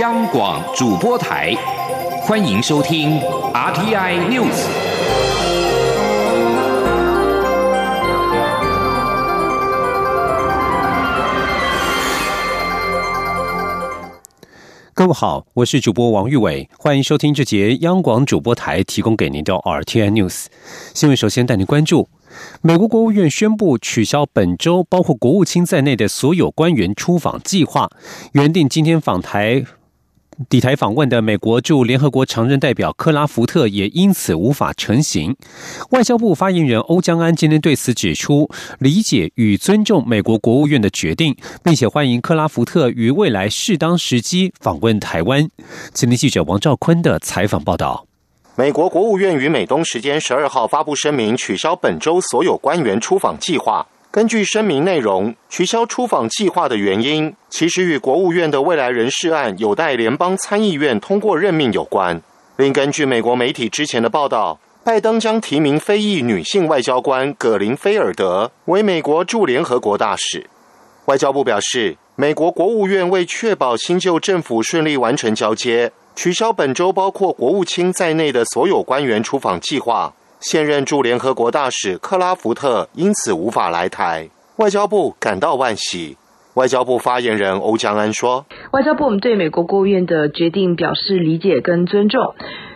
央广主播台，欢迎收听 RTI News。各位好，我是主播王玉伟，欢迎收听这节央广主播台提供给您的 RTI News 新闻。首先带您关注。美国国务院宣布取消本周包括国务卿在内的所有官员出访计划。原定今天访台、抵台访问的美国驻联合国常任代表克拉福特也因此无法成行。外交部发言人欧江安今天对此指出，理解与尊重美国国务院的决定，并且欢迎克拉福特于未来适当时机访问台湾。今天记者王兆坤的采访报道。美国国务院于美东时间十二号发布声明，取消本周所有官员出访计划。根据声明内容，取消出访计划的原因，其实与国务院的未来人事案有待联邦参议院通过任命有关。另根据美国媒体之前的报道，拜登将提名非裔女性外交官葛林菲尔德为美国驻联合国大使。外交部表示，美国国务院为确保新旧政府顺利完成交接。取消本周包括国务卿在内的所有官员出访计划，现任驻联合国大使克拉福特因此无法来台。外交部感到惋惜。外交部发言人欧江安说：“外交部我们对美国国务院的决定表示理解跟尊重。”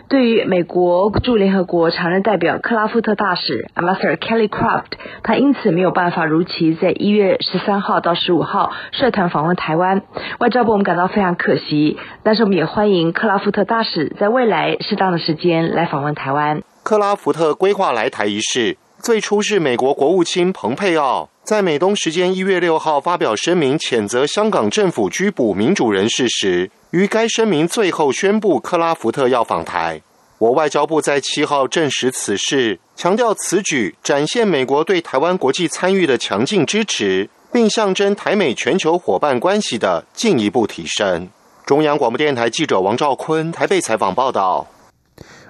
对于美国驻联合国常任代表克拉夫特大使 Ambassador Kelly Craft，他因此没有办法如期在一月十三号到十五号率团访问台湾。外交部我们感到非常可惜，但是我们也欢迎克拉夫特大使在未来适当的时间来访问台湾。克拉福特规划来台一事，最初是美国国务卿蓬佩奥在美东时间一月六号发表声明谴责香港政府拘捕民主人士时。于该声明最后宣布，克拉福特要访台。我外交部在七号证实此事，强调此举展现美国对台湾国际参与的强劲支持，并象征台美全球伙伴关系的进一步提升。中央广播电台记者王兆坤台北采访报道。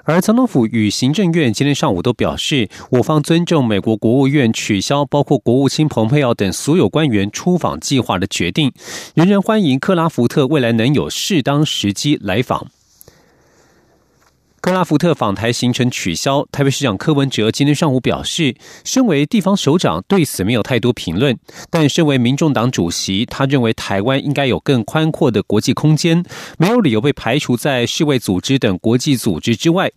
而总统府与行政院今天上午都表示，我方尊重美国国务院取消包括国务卿蓬佩奥等所有官员出访计划的决定，仍然欢迎克拉福特未来能有适当时机来访。克拉福特访台行程取消，台北市长柯文哲今天上午表示，身为地方首长，对此没有太多评论。但身为民众党主席，他认为台湾应该有更宽阔的国际空间，没有理由被排除在世卫组织等国际组织之外。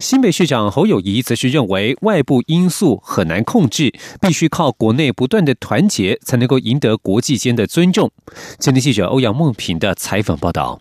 新北市长侯友谊则是认为，外部因素很难控制，必须靠国内不断的团结，才能够赢得国际间的尊重。今天记者欧阳梦平的采访报道。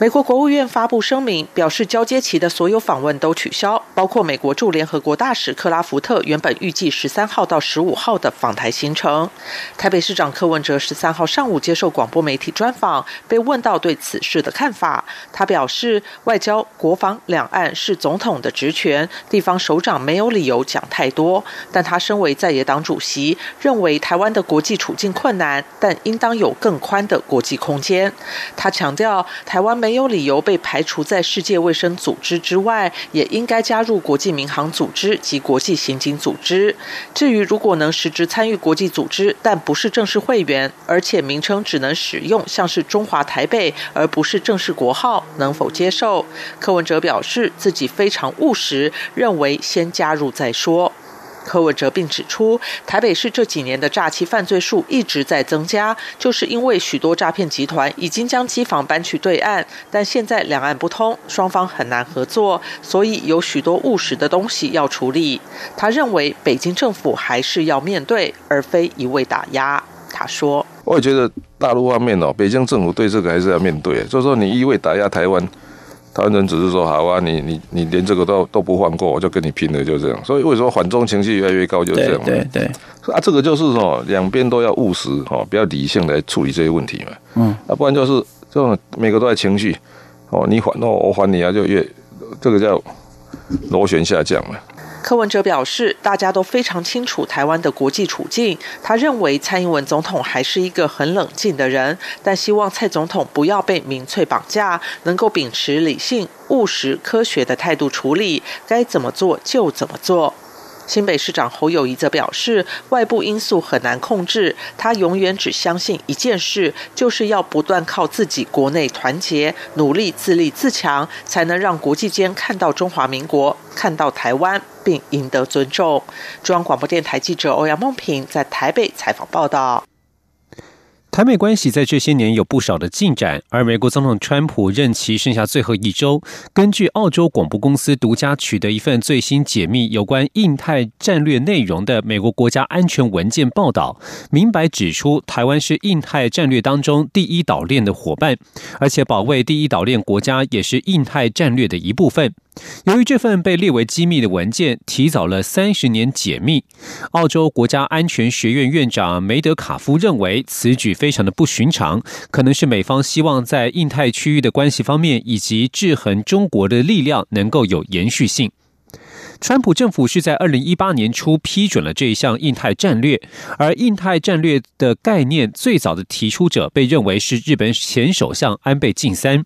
美国国务院发布声明，表示交接期的所有访问都取消，包括美国驻联合国大使克拉福特原本预计十三号到十五号的访台行程。台北市长柯文哲十三号上午接受广播媒体专访，被问到对此事的看法，他表示，外交、国防、两岸是总统的职权，地方首长没有理由讲太多。但他身为在野党主席，认为台湾的国际处境困难，但应当有更宽的国际空间。他强调，台湾没。没有理由被排除在世界卫生组织之外，也应该加入国际民航组织及国际刑警组织。至于如果能实质参与国际组织，但不是正式会员，而且名称只能使用像是中华台北，而不是正式国号，能否接受？柯文哲表示自己非常务实，认为先加入再说。柯文哲并指出，台北市这几年的诈欺犯罪数一直在增加，就是因为许多诈骗集团已经将机房搬去对岸，但现在两岸不通，双方很难合作，所以有许多务实的东西要处理。他认为北京政府还是要面对，而非一味打压。他说：“我也觉得大陆方面哦，北京政府对这个还是要面对，就是说你一味打压台湾。”台湾人只是说好啊，你你你连这个都都不放过，我就跟你拼了，就这样。所以为什么反中情绪越来越高，就这样。对对啊，这个就是说两边都要务实哦，比较理性来处理这些问题嘛。嗯，啊，不然就是这种每个都在情绪哦，你还哦，我还你啊，就越这个叫螺旋下降嘛。柯文哲表示，大家都非常清楚台湾的国际处境。他认为蔡英文总统还是一个很冷静的人，但希望蔡总统不要被民粹绑架，能够秉持理性、务实、科学的态度处理，该怎么做就怎么做。新北市长侯友谊则表示，外部因素很难控制，他永远只相信一件事，就是要不断靠自己国内团结、努力、自立自强，才能让国际间看到中华民国，看到台湾，并赢得尊重。中央广播电台记者欧阳梦平在台北采访报道。台美关系在这些年有不少的进展，而美国总统川普任期剩下最后一周，根据澳洲广播公司独家取得一份最新解密有关印太战略内容的美国国家安全文件报道，明白指出台湾是印太战略当中第一岛链的伙伴，而且保卫第一岛链国家也是印太战略的一部分。由于这份被列为机密的文件提早了三十年解密，澳洲国家安全学院院长梅德卡夫认为此举非常的不寻常，可能是美方希望在印太区域的关系方面以及制衡中国的力量能够有延续性。川普政府是在二零一八年初批准了这一项印太战略，而印太战略的概念最早的提出者被认为是日本前首相安倍晋三。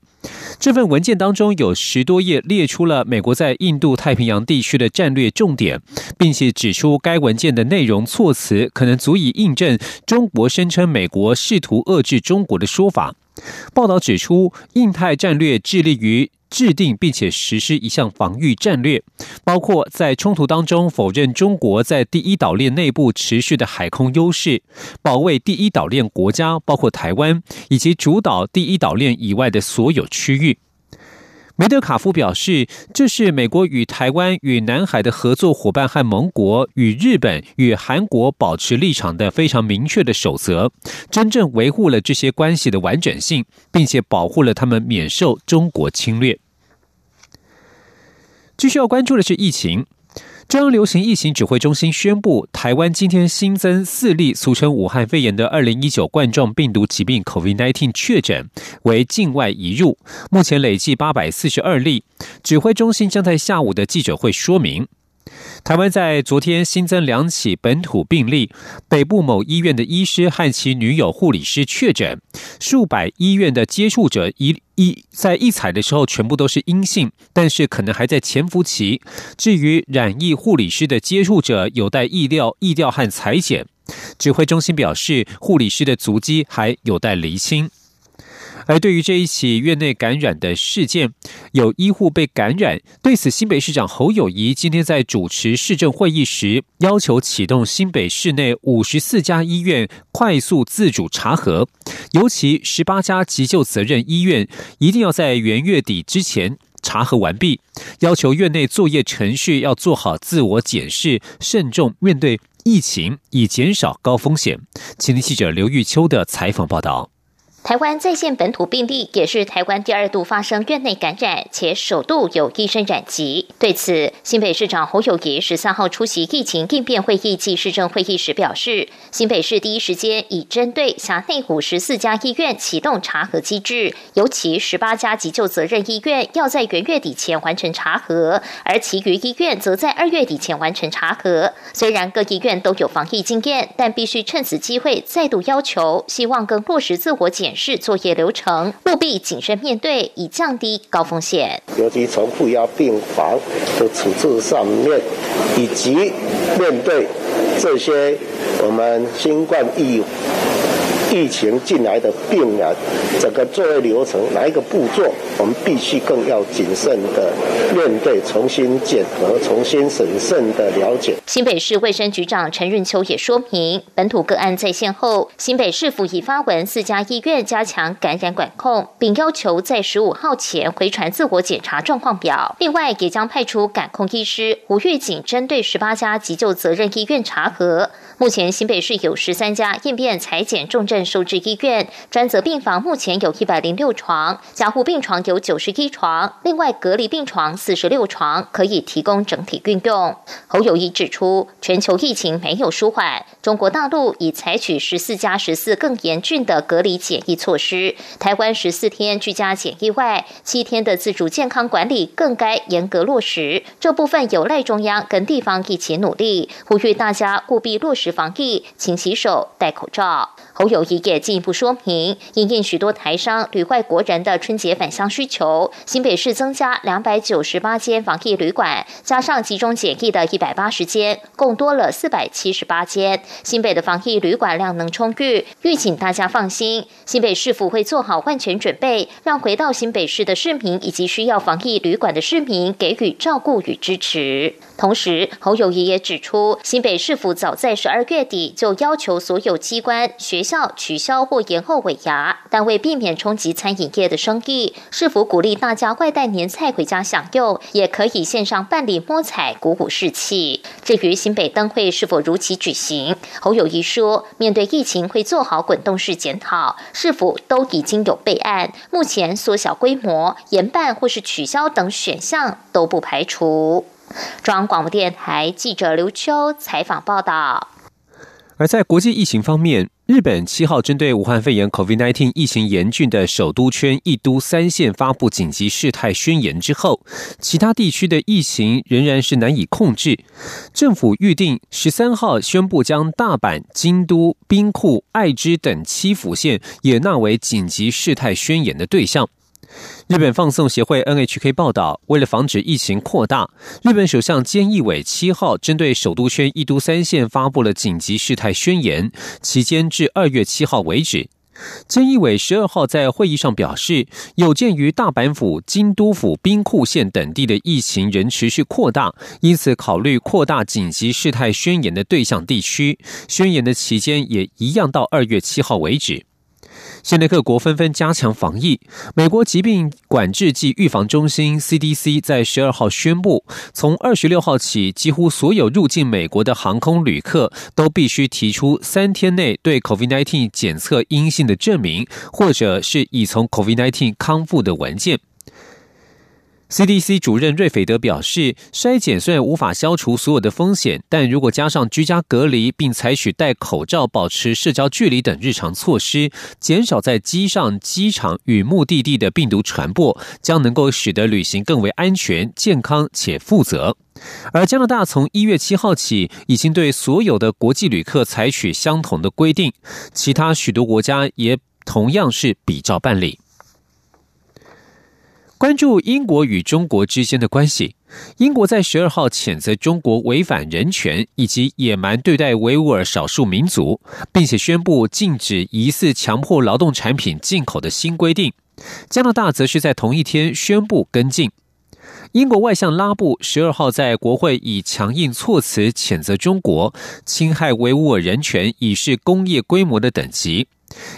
这份文件当中有十多页列出了美国在印度太平洋地区的战略重点，并且指出该文件的内容措辞可能足以印证中国声称美国试图遏制中国的说法。报道指出，印太战略致力于。制定并且实施一项防御战略，包括在冲突当中否认中国在第一岛链内部持续的海空优势，保卫第一岛链国家，包括台湾，以及主导第一岛链以外的所有区域。梅德卡夫表示，这是美国与台湾与南海的合作伙伴和盟国与日本与韩国保持立场的非常明确的守则，真正维护了这些关系的完整性，并且保护了他们免受中国侵略。继续要关注的是疫情。中央流行疫情指挥中心宣布，台湾今天新增四例俗称武汉肺炎的二零一九冠状病毒疾病 （COVID-19） 确诊，为境外移入，目前累计八百四十二例。指挥中心将在下午的记者会说明。台湾在昨天新增两起本土病例，北部某医院的医师和其女友护理师确诊，数百医院的接触者一一在一采的时候全部都是阴性，但是可能还在潜伏期。至于染疫护理师的接触者，有待意料、意调和裁剪。指挥中心表示，护理师的足迹还有待厘清。而对于这一起院内感染的事件，有医护被感染，对此新北市长侯友谊今天在主持市政会议时，要求启动新北市内五十四家医院快速自主查核，尤其十八家急救责任医院一定要在元月底之前查核完毕，要求院内作业程序要做好自我检视，慎重面对疫情，以减少高风险。请听记者刘玉秋的采访报道。台湾在线本土病例也是台湾第二度发生院内感染，且首度有医生染疾。对此，新北市长侯友谊十三号出席疫情应变会议暨市政会议时表示，新北市第一时间已针对辖内五十四家医院启动查核机制，尤其十八家急救责任医院要在元月底前完成查核，而其余医院则在二月底前完成查核。虽然各医院都有防疫经验，但必须趁此机会再度要求，希望更落实自我检。是作业流程，务必谨慎面对，以降低高风险。尤其从负压病房的处置上面，以及面对这些我们新冠疫。疫情进来的病人，整个作业流程哪一个步骤，我们必须更要谨慎的面对，重新检核，重新审慎的了解。新北市卫生局长陈润秋也说明，本土个案在线后，新北市府已发文四家医院加强感染管控，并要求在十五号前回传自我检查状况表。另外，也将派出感控医师吴玉锦，针对十八家急救责任医院查核。目前新北市有十三家应变裁剪重症收治医院，专责病房目前有一百零六床，加护病床有九十一床，另外隔离病床四十六床，可以提供整体运用。侯友谊指出，全球疫情没有舒缓，中国大陆已采取十四加十四更严峻的隔离检疫措施，台湾十四天居家检疫外，七天的自主健康管理更该严格落实。这部分有赖中央跟地方一起努力，呼吁大家务必落实。防疫，勤洗手，戴口罩。侯友谊也进一步说明，因应许多台商旅外国人的春节返乡需求，新北市增加两百九十八间防疫旅馆，加上集中检疫的一百八十间，共多了四百七十八间。新北的防疫旅馆量能充裕，预请大家放心，新北市府会做好万全准备，让回到新北市的市民以及需要防疫旅馆的市民给予照顾与支持。同时，侯友谊也指出，新北市府早在十二月底就要求所有机关、学校取消或延后尾牙，但为避免冲击餐饮业的生意，是否鼓励大家外带年菜回家享用，也可以线上办理摸彩，鼓舞士气。至于新北灯会是否如期举行，侯友谊说，面对疫情会做好滚动式检讨，是否都已经有备案，目前缩小规模、延办或是取消等选项都不排除。中央广播电台记者刘秋采访报道。而在国际疫情方面，日本七号针对武汉肺炎 （COVID-19） 疫情严峻的首都圈一都三县发布紧急事态宣言之后，其他地区的疫情仍然是难以控制。政府预定十三号宣布将大阪、京都、兵库、爱知等七府县也纳为紧急事态宣言的对象。日本放送协会 NHK 报道，为了防止疫情扩大，日本首相菅义伟七号针对首都圈一都三县发布了紧急事态宣言，期间至二月七号为止。菅义伟十二号在会议上表示，有鉴于大阪府、京都府、兵库县等地的疫情仍持续扩大，因此考虑扩大紧急事态宣言的对象地区，宣言的期间也一样到二月七号为止。现在各国纷纷加强防疫。美国疾病管制及预防中心 （CDC） 在十二号宣布，从二十六号起，几乎所有入境美国的航空旅客都必须提出三天内对 COVID-19 检测阴性的证明，或者是已从 COVID-19 康复的文件。CDC 主任瑞斐德表示，筛检虽然无法消除所有的风险，但如果加上居家隔离，并采取戴口罩、保持社交距离等日常措施，减少在机上、机场与目的地的病毒传播，将能够使得旅行更为安全、健康且负责。而加拿大从一月七号起，已经对所有的国际旅客采取相同的规定，其他许多国家也同样是比照办理。关注英国与中国之间的关系，英国在十二号谴责中国违反人权以及野蛮对待维吾尔少数民族，并且宣布禁止疑似强迫劳动产品进口的新规定。加拿大则是在同一天宣布跟进。英国外相拉布十二号在国会以强硬措辞谴责中国侵害维吾尔人权，已是工业规模的等级。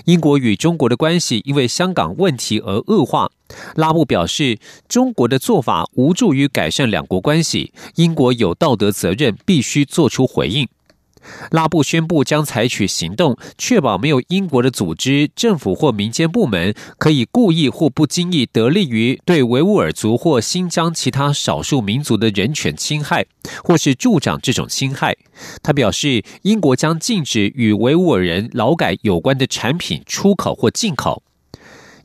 英国与中国的关系因为香港问题而恶化。拉布表示，中国的做法无助于改善两国关系，英国有道德责任，必须做出回应。拉布宣布将采取行动，确保没有英国的组织、政府或民间部门可以故意或不经意得利于对维吾尔族或新疆其他少数民族的人权侵害，或是助长这种侵害。他表示，英国将禁止与维吾尔人劳改有关的产品出口或进口。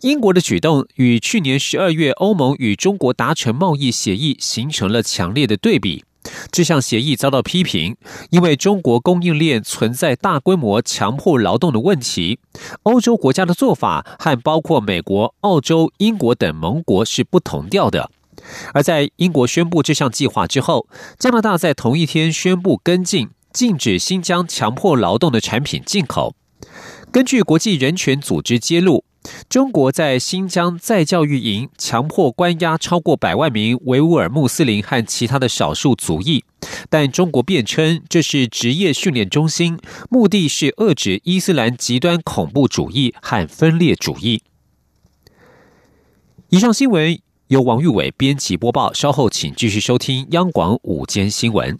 英国的举动与去年十二月欧盟与中国达成贸易协议形成了强烈的对比。这项协议遭到批评，因为中国供应链存在大规模强迫劳动的问题。欧洲国家的做法和包括美国、澳洲、英国等盟国是不同调的。而在英国宣布这项计划之后，加拿大在同一天宣布跟进，禁止新疆强迫劳动的产品进口。根据国际人权组织揭露。中国在新疆再教育营强迫关押超过百万名维吾尔穆斯林和其他的少数族裔，但中国辩称这是职业训练中心，目的是遏制伊斯兰极端恐怖主义和分裂主义。以上新闻由王玉伟编辑播报，稍后请继续收听央广午间新闻。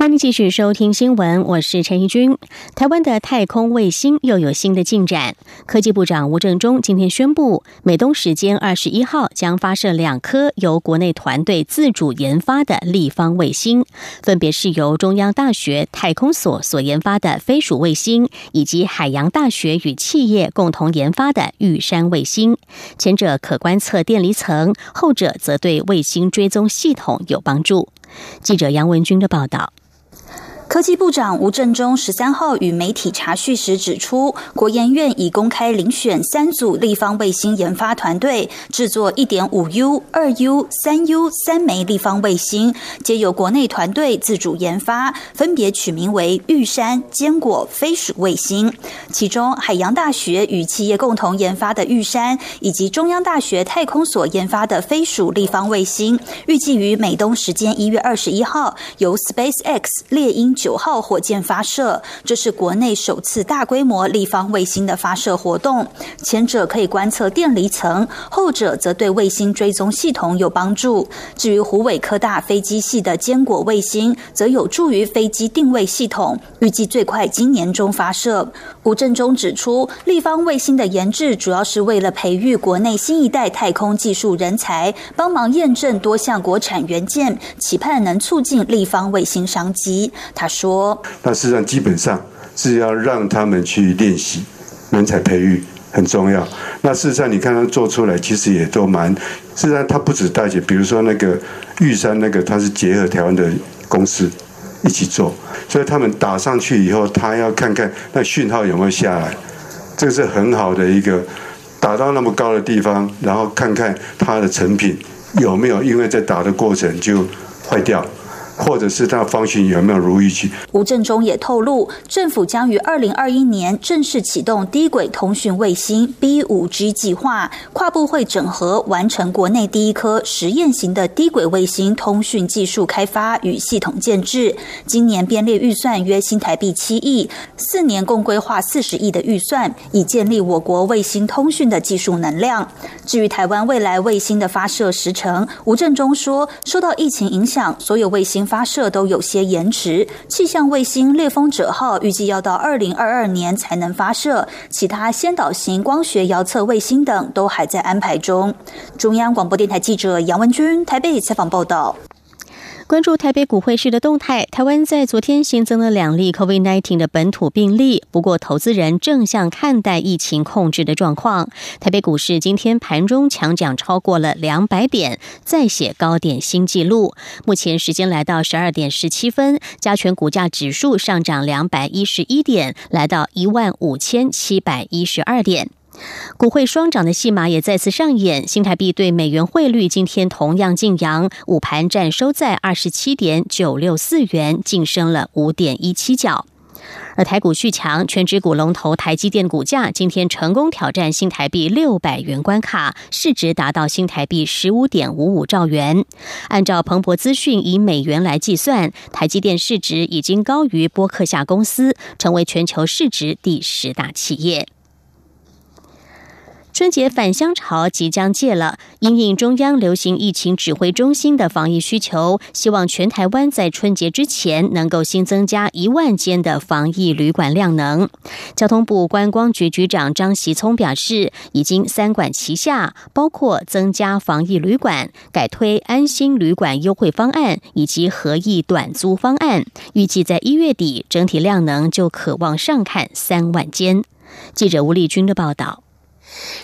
欢迎继续收听新闻，我是陈怡君。台湾的太空卫星又有新的进展。科技部长吴正中今天宣布，美东时间二十一号将发射两颗由国内团队自主研发的立方卫星，分别是由中央大学太空所所研发的飞鼠卫星，以及海洋大学与企业共同研发的玉山卫星。前者可观测电离层，后者则对卫星追踪系统有帮助。记者杨文军的报道。科技部长吴振中十三号与媒体查叙时指出，国研院已公开遴选三组立方卫星研发团队，制作一点五 U、二 U、三 U 三枚立方卫星，皆由国内团队自主研发，分别取名为玉山、坚果、飞鼠卫星。其中，海洋大学与企业共同研发的玉山，以及中央大学太空所研发的飞鼠立方卫星，预计于美东时间一月二十一号由 SpaceX 猎鹰。九号火箭发射，这是国内首次大规模立方卫星的发射活动。前者可以观测电离层，后者则对卫星追踪系统有帮助。至于湖尾科大飞机系的坚果卫星，则有助于飞机定位系统，预计最快今年中发射。吴振中指出，立方卫星的研制主要是为了培育国内新一代太空技术人才，帮忙验证多项国产元件，期盼能促进立方卫星商机。他。说，那事实上基本上是要让他们去练习，人才培育很重要。那事实上你看他做出来，其实也都蛮。事实上他不止大姐，比如说那个玉山那个，他是结合台湾的公司一起做，所以他们打上去以后，他要看看那讯号有没有下来，这个是很好的一个打到那么高的地方，然后看看它的成品有没有因为在打的过程就坏掉。或者是它方向有没有如预期？吴振中也透露，政府将于二零二一年正式启动低轨通讯卫星 B 五 G 计划，跨部会整合完成国内第一颗实验型的低轨卫星通讯技术开发与系统建制。今年编列预算约新台币七亿，四年共规划四十亿的预算，以建立我国卫星通讯的技术能量。至于台湾未来卫星的发射时程，吴振中说，受到疫情影响，所有卫星。发射都有些延迟，气象卫星猎风者号预计要到二零二二年才能发射，其他先导型光学遥测卫星等都还在安排中。中央广播电台记者杨文军台北采访报道。关注台北股汇市的动态，台湾在昨天新增了两例 COVID-19 的本土病例，不过投资人正向看待疫情控制的状况。台北股市今天盘中强涨超过了两百点，再写高点新纪录。目前时间来到十二点十七分，加权股价指数上涨两百一十一点，来到一万五千七百一十二点。股汇双涨的戏码也再次上演，新台币对美元汇率今天同样晋阳，午盘站收在二十七点九六四元，晋升了五点一七角。而台股续强，全指股龙头台积电股价今天成功挑战新台币六百元关卡，市值达到新台币十五点五五兆元。按照彭博资讯以美元来计算，台积电市值已经高于波克夏公司，成为全球市值第十大企业。春节返乡潮即将届了，因应中央流行疫情指挥中心的防疫需求，希望全台湾在春节之前能够新增加一万间的防疫旅馆量能。交通部观光局局长张习聪表示，已经三管齐下，包括增加防疫旅馆、改推安心旅馆优惠方案以及合意短租方案，预计在一月底整体量能就可望上看三万间。记者吴丽君的报道。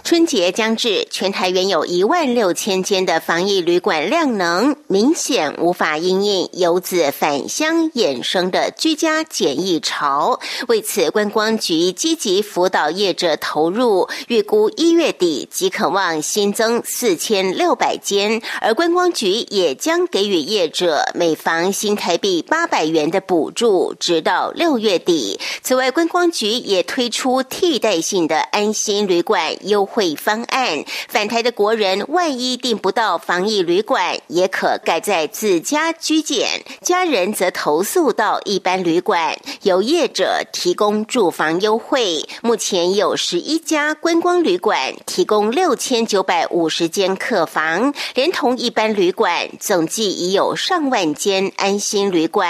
春节将至，全台原有一万六千间的防疫旅馆量能明显无法应应游子返乡衍生的居家检疫潮。为此，观光局积极辅导业者投入，预估一月底即可望新增四千六百间，而观光局也将给予业者每房新台币八百元的补助，直到六月底。此外，观光局也推出替代性的安心旅馆优惠。方案，返台的国人万一订不到防疫旅馆，也可盖在自家居检；家人则投诉到一般旅馆，由业者提供住房优惠。目前有十一家观光旅馆提供六千九百五十间客房，连同一般旅馆，总计已有上万间安心旅馆。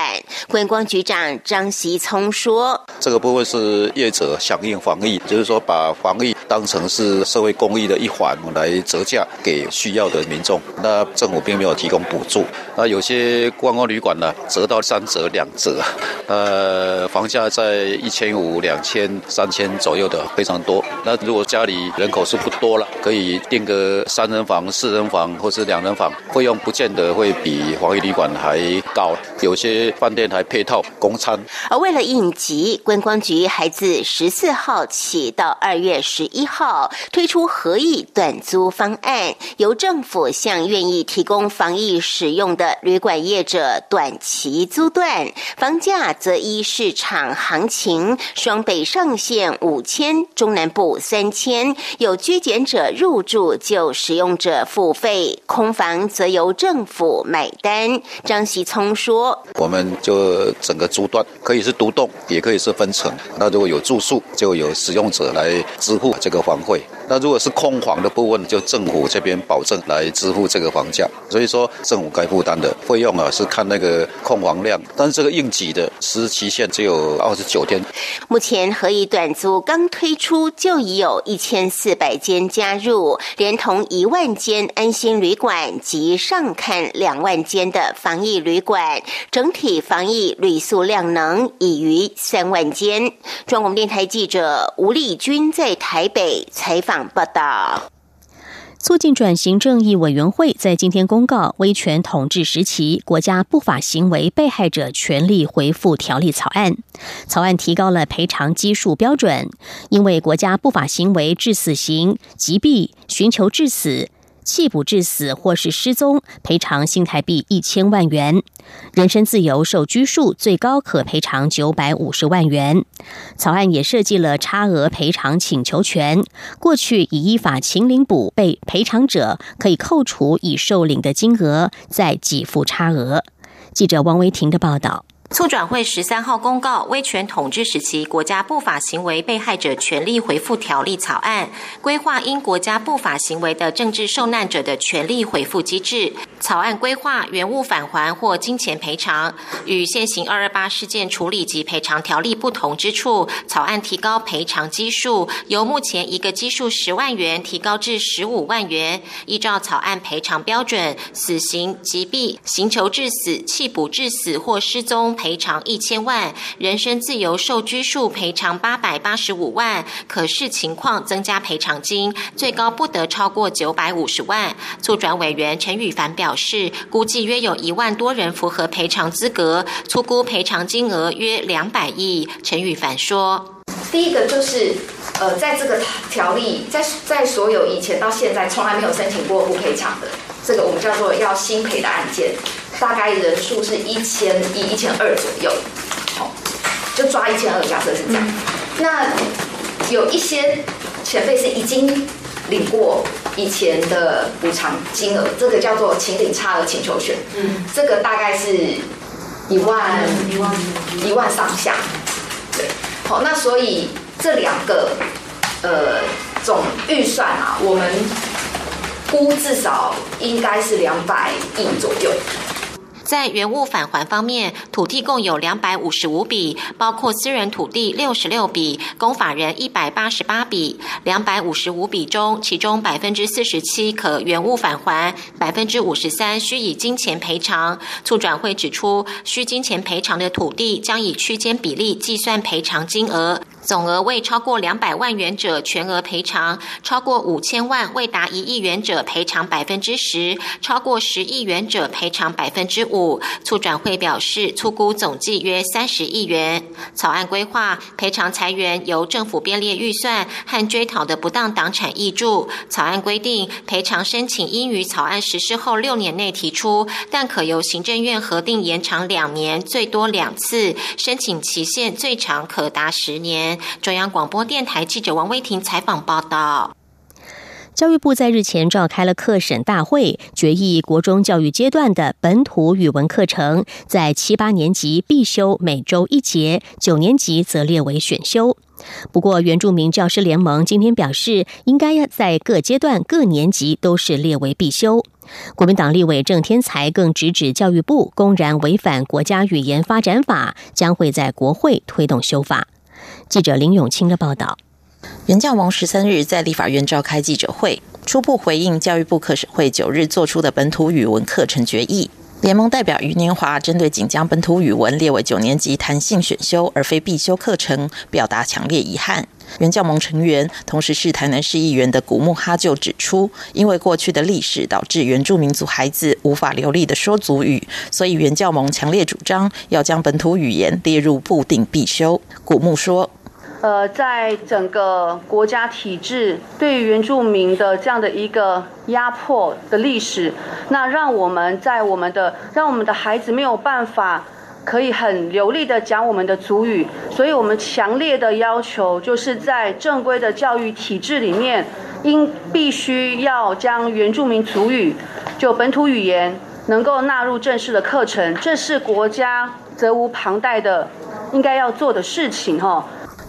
观光局长张习聪说：“这个部分是业者响应防疫，就是说把防疫当成是。”社会公益的一环来折价给需要的民众，那政府并没有提供补助。那有些观光旅馆呢，折到三折、两折，呃，房价在一千五、两千、三千左右的非常多。那如果家里人口是不多了，可以订个三人房、四人房或是两人房，费用不见得会比防疫旅馆还高。有些饭店还配套公餐。而为了应急，观光局还自十四号起到二月十一号。推出合意短租方案，由政府向愿意提供防疫使用的旅馆业者短期租断，房价则依市场行情，双北上限五千，中南部三千，有居检者入住就使用者付费，空房则由政府买单。张喜聪说：“我们就整个租断，可以是独栋，也可以是分层。那如果有住宿，就有使用者来支付这个房费。”那如果是空房的部分，就政府这边保证来支付这个房价，所以说政府该负担的费用啊，是看那个空房量，但是这个应急的实施期限只有二十九天。目前合以短租刚推出，就已有一千四百间加入，连同一万间安心旅馆及上看两万间的防疫旅馆，整体防疫旅宿量能已逾三万间。中广电台记者吴丽君在台北采访。报道。促进转型正义委员会在今天公告《威权统治时期国家不法行为被害者权利回复条例》草案。草案提高了赔偿基数标准，因为国家不法行为致死刑、击毙、寻求致死。弃捕致死或是失踪，赔偿新台币一千万元；人身自由受拘束，最高可赔偿九百五十万元。草案也设计了差额赔偿请求权，过去已依法请领补被赔偿者，可以扣除已受领的金额，再给付差额。记者王维婷的报道。促转会十三号公告《威权统治时期国家不法行为被害者权利回复条例》草案，规划因国家不法行为的政治受难者的权利回复机制。草案规划原物返还或金钱赔偿，与现行二二八事件处理及赔偿条例不同之处，草案提高赔偿基数，由目前一个基数十万元提高至十五万元。依照草案赔偿标准，死刑、击毙、刑求致死、弃捕致死或失踪。赔偿一千万，人身自由受拘束赔偿八百八十五万，可视情况增加赔偿金，最高不得超过九百五十万。促转委员陈宇凡表示，估计约有一万多人符合赔偿资格，粗估赔偿金额约两百亿。陈宇凡说：“第一个就是，呃，在这个条例，在在所有以前到现在从来没有申请过不赔偿的，这个我们叫做要新赔的案件。”大概人数是一千一、一千二左右，好，就抓一千二，假设是这样。那有一些前辈是已经领过以前的补偿金额，这个叫做请领差额请求权，嗯，这个大概是一万一万一万上下，对，好，那所以这两个呃总预算啊，我们估至少应该是两百亿左右。在原物返还方面，土地共有两百五十五笔，包括私人土地六十六笔，公法人一百八十八笔。两百五十五笔中，其中百分之四十七可原物返还，百分之五十三需以金钱赔偿。促转会指出，需金钱赔偿的土地将以区间比例计算赔偿金额。总额未超过两百万元者全额赔偿，超过五千万未达一亿元者赔偿百分之十，超过十亿元者赔偿百分之五。促转会表示，粗估总计约三十亿元。草案规划赔偿裁员由政府编列预算和追讨的不当党产益助。草案规定，赔偿申请应于草案实施后六年内提出，但可由行政院核定延长两年，最多两次，申请期限最长可达十年。中央广播电台记者王威婷采访报道。教育部在日前召开了课审大会，决议国中教育阶段的本土语文课程在七八年级必修每周一节，九年级则列为选修。不过，原住民教师联盟今天表示，应该要在各阶段各年级都是列为必修。国民党立委郑天才更直指教育部公然违反国家语言发展法，将会在国会推动修法。记者林永清的报道。原教王十三日在立法院召开记者会，初步回应教育部课审会九日做出的本土语文课程决议。联盟代表余年华针对仅将本土语文列为九年级弹性选修而非必修课程，表达强烈遗憾。原教盟成员，同时是台南市议员的古木哈就指出，因为过去的历史导致原住民族孩子无法流利的说族语，所以原教盟强烈主张要将本土语言列入固定必修。古木说。呃，在整个国家体制对于原住民的这样的一个压迫的历史，那让我们在我们的让我们的孩子没有办法可以很流利的讲我们的族语，所以我们强烈的要求就是在正规的教育体制里面，应必须要将原住民族语就本土语言能够纳入正式的课程，这是国家责无旁贷的应该要做的事情哈。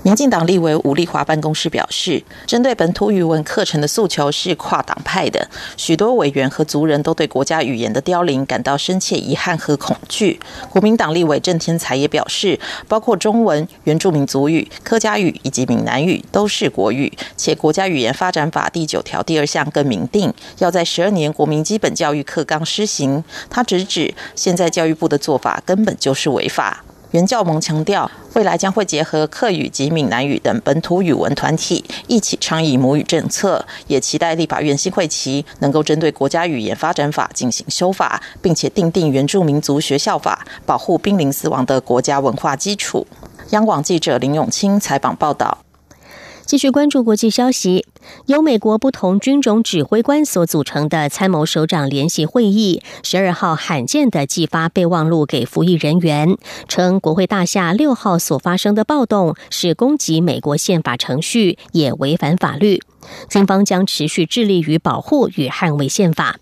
民进党立委吴立华办公室表示，针对本土语文课程的诉求是跨党派的，许多委员和族人都对国家语言的凋零感到深切遗憾和恐惧。国民党立委郑天才也表示，包括中文、原住民族语、客家语以及闽南语都是国语，且国家语言发展法第九条第二项更明定，要在十二年国民基本教育课纲施行。他直指，现在教育部的做法根本就是违法。袁教盟强调，未来将会结合客语及闽南语等本土语文团体一起倡议母语政策，也期待立法院新会期能够针对国家语言发展法进行修法，并且订定原住民族学校法，保护濒临死亡的国家文化基础。央广记者林永清采访报道。继续关注国际消息，由美国不同军种指挥官所组成的参谋首长联席会议，十二号罕见的寄发备忘录给服役人员，称国会大厦六号所发生的暴动是攻击美国宪法程序，也违反法律，军方将持续致力于保护与捍卫宪法。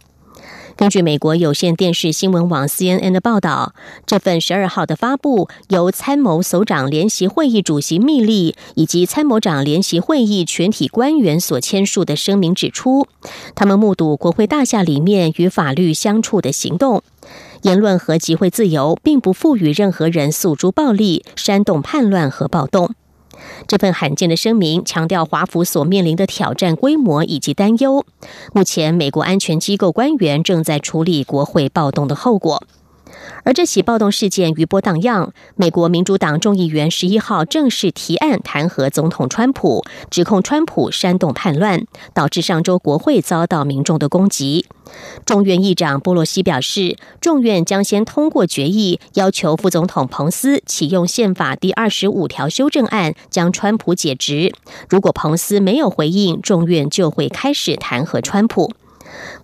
根据美国有线电视新闻网 CNN 的报道，这份十二号的发布由参谋首长联席会议主席密利以及参谋长联席会议全体官员所签署的声明指出，他们目睹国会大厦里面与法律相处的行动，言论和集会自由并不赋予任何人诉诸暴力、煽动叛乱和暴动。这份罕见的声明强调华府所面临的挑战规模以及担忧。目前，美国安全机构官员正在处理国会暴动的后果。而这起暴动事件余波荡漾，美国民主党众议员十一号正式提案弹劾总统川普，指控川普煽动叛乱，导致上周国会遭到民众的攻击。众院议长波洛西表示，众院将先通过决议，要求副总统彭斯启用宪法第二十五条修正案，将川普解职。如果彭斯没有回应，众院就会开始弹劾川普。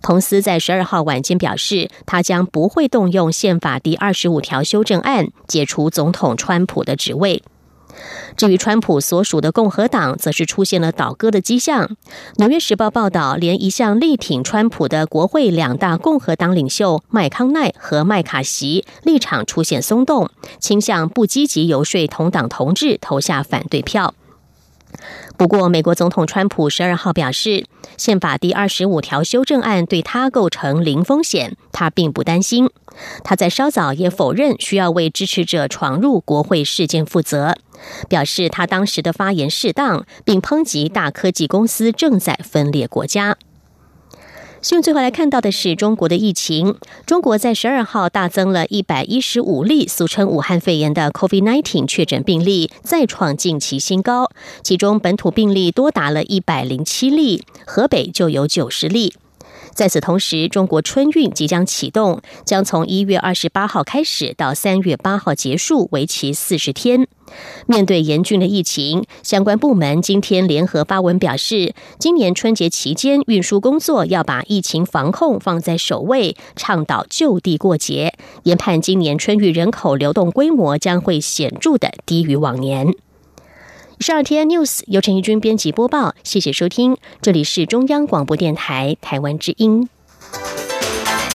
彭斯在十二号晚间表示，他将不会动用宪法第二十五条修正案解除总统川普的职位。至于川普所属的共和党，则是出现了倒戈的迹象。纽约时报报道，连一向力挺川普的国会两大共和党领袖麦康奈和麦卡锡立场出现松动，倾向不积极游说同党同志投下反对票。不过，美国总统川普十二号表示，宪法第二十五条修正案对他构成零风险，他并不担心。他在稍早也否认需要为支持者闯入国会事件负责，表示他当时的发言适当，并抨击大科技公司正在分裂国家。新闻最后来看到的是中国的疫情。中国在十二号大增了一百一十五例俗称武汉肺炎的 COVID-19 确诊病例，再创近期新高。其中本土病例多达了一百零七例，河北就有九十例。在此同时，中国春运即将启动，将从一月二十八号开始到三月八号结束，为期四十天。面对严峻的疫情，相关部门今天联合发文表示，今年春节期间运输工作要把疫情防控放在首位，倡导就地过节。研判今年春运人口流动规模将会显著的低于往年。十二天 news 由陈义军编辑播报，谢谢收听，这里是中央广播电台台湾之音。